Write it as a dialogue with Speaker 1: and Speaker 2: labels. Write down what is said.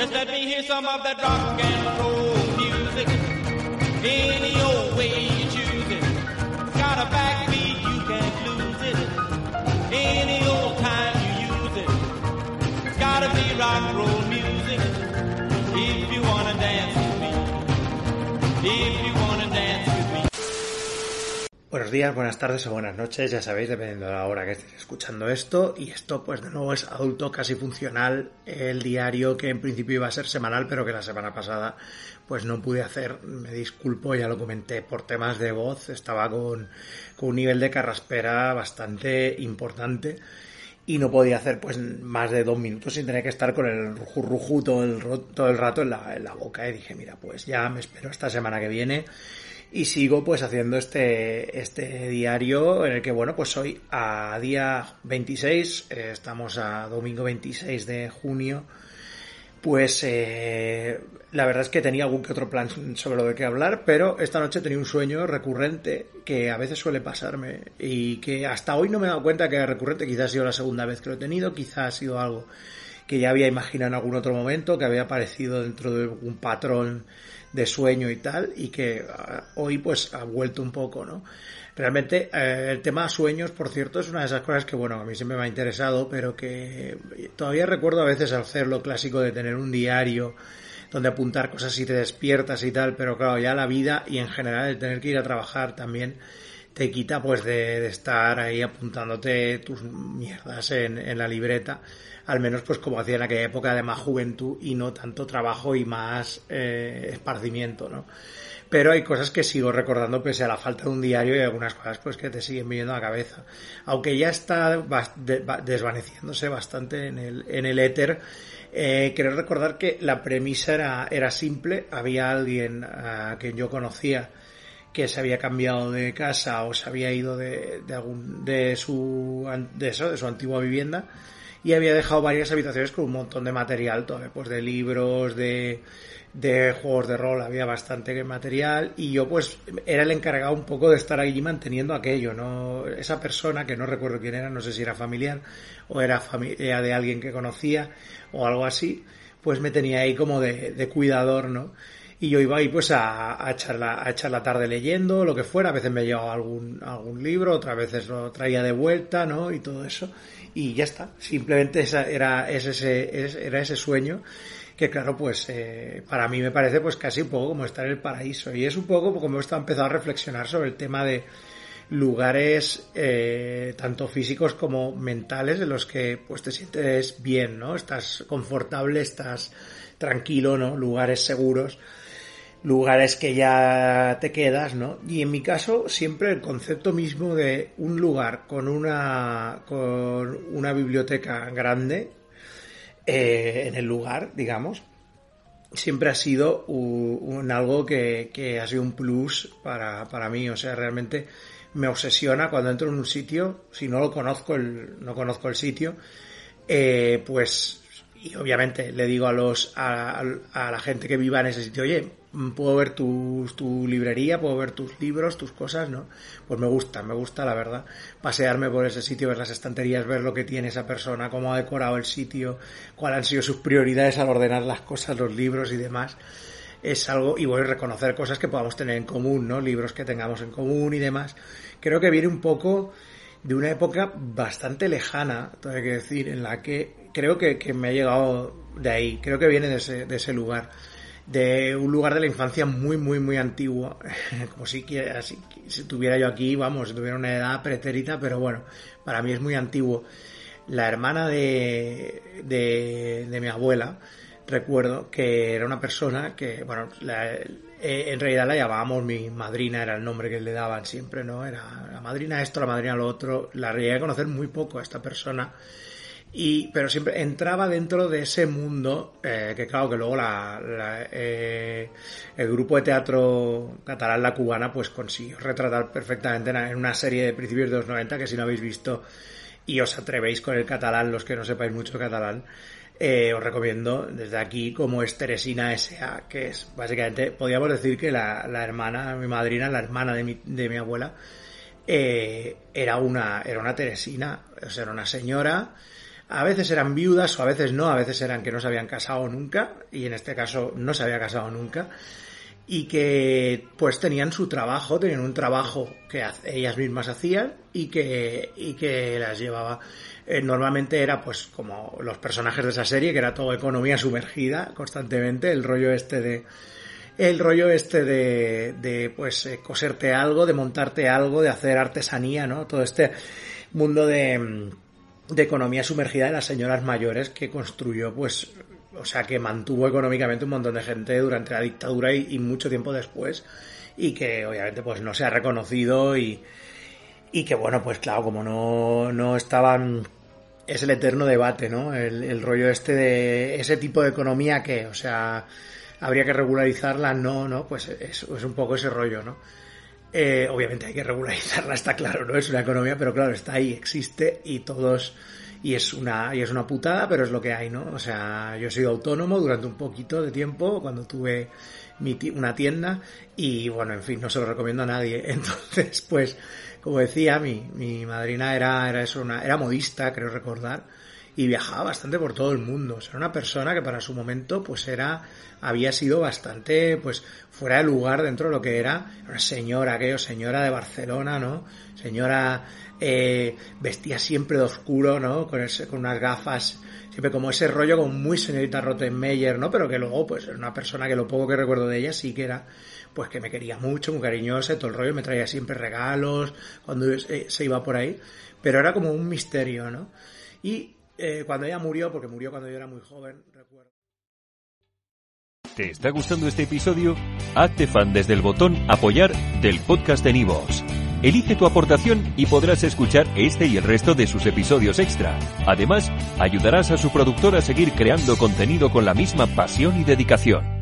Speaker 1: Just let me hear some of that rock and roll music. Any old way
Speaker 2: Buenos días, buenas tardes o buenas noches, ya sabéis, dependiendo de la hora que estéis escuchando esto. Y esto, pues de nuevo, es adulto casi funcional, el diario que en principio iba a ser semanal, pero que la semana pasada pues no pude hacer. Me disculpo, ya lo comenté, por temas de voz, estaba con, con un nivel de carraspera bastante importante y no podía hacer pues más de dos minutos sin tener que estar con el ruju ruju todo el, todo el rato en la, en la boca y dije mira pues ya me espero esta semana que viene y sigo pues haciendo este, este diario en el que bueno pues hoy a día 26 eh, estamos a domingo 26 de junio pues eh, la verdad es que tenía algún que otro plan sobre lo de qué hablar, pero esta noche tenía un sueño recurrente que a veces suele pasarme y que hasta hoy no me he dado cuenta que era recurrente, quizás ha sido la segunda vez que lo he tenido, quizás ha sido algo que ya había imaginado en algún otro momento, que había aparecido dentro de un patrón de sueño y tal, y que ah, hoy pues ha vuelto un poco, ¿no? Realmente eh, el tema sueños, por cierto, es una de esas cosas que, bueno, a mí siempre me ha interesado, pero que todavía recuerdo a veces hacer lo clásico de tener un diario donde apuntar cosas si te despiertas y tal, pero claro, ya la vida y en general el tener que ir a trabajar también te quita pues de, de estar ahí apuntándote tus mierdas en, en la libreta, al menos pues como hacía en aquella época de más juventud y no tanto trabajo y más eh, esparcimiento, ¿no? pero hay cosas que sigo recordando pese a la falta de un diario y algunas cosas pues que te siguen viniendo a la cabeza. Aunque ya está desvaneciéndose bastante en el, en el éter, eh, quiero recordar que la premisa era, era simple. Había alguien a quien yo conocía que se había cambiado de casa o se había ido de, de algún de su de de su antigua vivienda y había dejado varias habitaciones con un montón de material, todo, pues de libros, de, de juegos de rol, había bastante material y yo pues era el encargado un poco de estar allí manteniendo aquello, ¿no? Esa persona, que no recuerdo quién era, no sé si era familiar o era familia de alguien que conocía o algo así, pues me tenía ahí como de, de cuidador, ¿no? Y yo iba ahí pues a, a, echar la, a echar la tarde leyendo, lo que fuera, a veces me llevaba algún, algún libro, otras veces lo traía de vuelta, ¿no? Y todo eso. Y ya está. Simplemente esa era, es ese, es- era ese sueño que claro, pues eh, para mí me parece pues casi un poco como estar en el paraíso. Y es un poco como he empezado a reflexionar sobre el tema de lugares eh, tanto físicos como mentales en los que pues te sientes bien, ¿no? Estás confortable, estás tranquilo, ¿no? Lugares seguros lugares que ya te quedas, ¿no? Y en mi caso, siempre el concepto mismo de un lugar con una, con una biblioteca grande eh, en el lugar, digamos, siempre ha sido un, un algo que, que ha sido un plus para, para mí. O sea, realmente me obsesiona cuando entro en un sitio, si no lo conozco, el, no conozco el sitio, eh, pues y obviamente le digo a los a, a, la gente que viva en ese sitio, oye, puedo ver tu, tu librería, puedo ver tus libros, tus cosas, ¿no? Pues me gusta, me gusta la verdad, pasearme por ese sitio, ver las estanterías, ver lo que tiene esa persona, cómo ha decorado el sitio, cuáles han sido sus prioridades al ordenar las cosas, los libros y demás. Es algo, y voy a reconocer cosas que podamos tener en común, ¿no? Libros que tengamos en común y demás. Creo que viene un poco de una época bastante lejana, tengo que decir, en la que creo que, que, me ha llegado de ahí, creo que viene de ese, de ese lugar, de un lugar de la infancia muy, muy, muy antiguo, como si, si, si tuviera yo aquí, vamos, si tuviera una edad pretérita, pero bueno, para mí es muy antiguo. La hermana de, de, de mi abuela, recuerdo que era una persona que, bueno, la, en realidad la llamábamos mi madrina, era el nombre que le daban siempre, ¿no? Era la madrina esto, la madrina lo otro. La llegué a conocer muy poco a esta persona Y, pero siempre entraba dentro de ese mundo, eh, que claro, que luego la, la, eh, el grupo de teatro catalán La Cubana pues consiguió retratar perfectamente en una serie de principios de los 90 que si no habéis visto y os atrevéis con el catalán, los que no sepáis mucho catalán, eh, os recomiendo desde aquí como es Teresina S.A., que es básicamente, podríamos decir que la, la hermana, mi madrina, la hermana de mi, de mi abuela, eh, era, una, era una Teresina, o sea, era una señora, a veces eran viudas o a veces no, a veces eran que no se habían casado nunca, y en este caso no se había casado nunca, y que pues tenían su trabajo, tenían un trabajo que ellas mismas hacían y que, y que las llevaba. Eh, normalmente era pues como los personajes de esa serie, que era todo economía sumergida constantemente, el rollo este de el rollo este de, de pues eh, coserte algo, de montarte algo, de hacer artesanía, ¿no? Todo este mundo de, de economía sumergida de las señoras mayores que construyó pues o sea, que mantuvo económicamente un montón de gente durante la dictadura y, mucho tiempo después y que obviamente pues no se ha reconocido y, y que bueno, pues claro, como no, no estaban es el eterno debate, ¿no? El, el, rollo este de ese tipo de economía que, o sea, habría que regularizarla, no, no, pues es, es un poco ese rollo, ¿no? Eh, obviamente hay que regularizarla, está claro, no es una economía, pero claro, está ahí, existe y todos y es una y es una putada, pero es lo que hay, ¿no? O sea, yo he sido autónomo durante un poquito de tiempo cuando tuve mi una tienda y bueno, en fin, no se lo recomiendo a nadie. Entonces, pues como decía, mi, mi madrina era era eso, era modista, creo recordar y viajaba bastante por todo el mundo. Era una persona que para su momento pues era, había sido bastante pues fuera de lugar dentro de lo que era una señora, aquello, señora de Barcelona, ¿no? Señora eh, vestía siempre de oscuro, ¿no? Con, ese, con unas gafas, siempre como ese rollo como muy señorita Rottenmeier, ¿no? Pero que luego pues era una persona que lo poco que recuerdo de ella sí que era pues que me quería mucho, muy cariñosa, todo el rollo, me traía siempre regalos cuando se iba por ahí, pero era como un misterio, ¿no? Y eh, cuando ella murió, porque murió cuando yo era muy joven, recuerdo.
Speaker 3: ¿Te está gustando este episodio? Hazte fan desde el botón apoyar del podcast de Nivos. Elige tu aportación y podrás escuchar este y el resto de sus episodios extra. Además, ayudarás a su productor a seguir creando contenido con la misma pasión y dedicación.